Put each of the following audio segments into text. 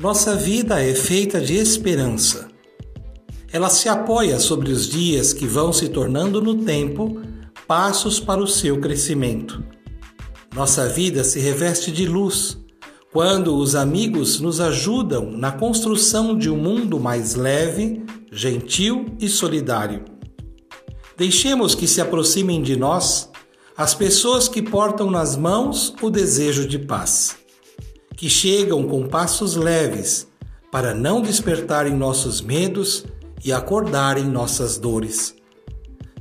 Nossa vida é feita de esperança. Ela se apoia sobre os dias que vão se tornando no tempo passos para o seu crescimento. Nossa vida se reveste de luz quando os amigos nos ajudam na construção de um mundo mais leve, gentil e solidário. Deixemos que se aproximem de nós as pessoas que portam nas mãos o desejo de paz que chegam com passos leves para não despertarem nossos medos e acordarem nossas dores.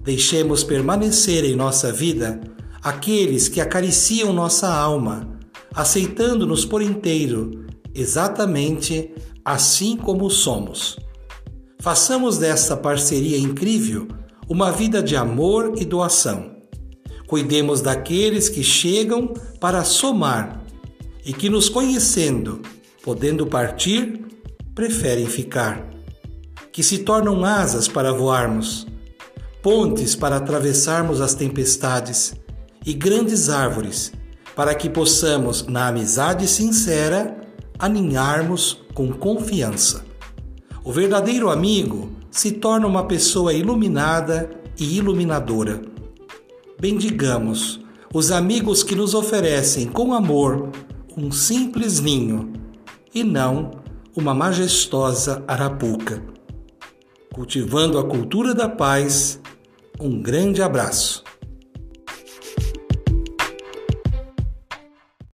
Deixemos permanecer em nossa vida aqueles que acariciam nossa alma, aceitando-nos por inteiro, exatamente assim como somos. Façamos desta parceria incrível uma vida de amor e doação. Cuidemos daqueles que chegam para somar e que, nos conhecendo, podendo partir, preferem ficar, que se tornam asas para voarmos, pontes para atravessarmos as tempestades e grandes árvores, para que possamos, na amizade sincera, aninharmos com confiança. O verdadeiro amigo se torna uma pessoa iluminada e iluminadora. Bendigamos os amigos que nos oferecem com amor um simples ninho e não uma majestosa arapuca. Cultivando a cultura da paz, um grande abraço.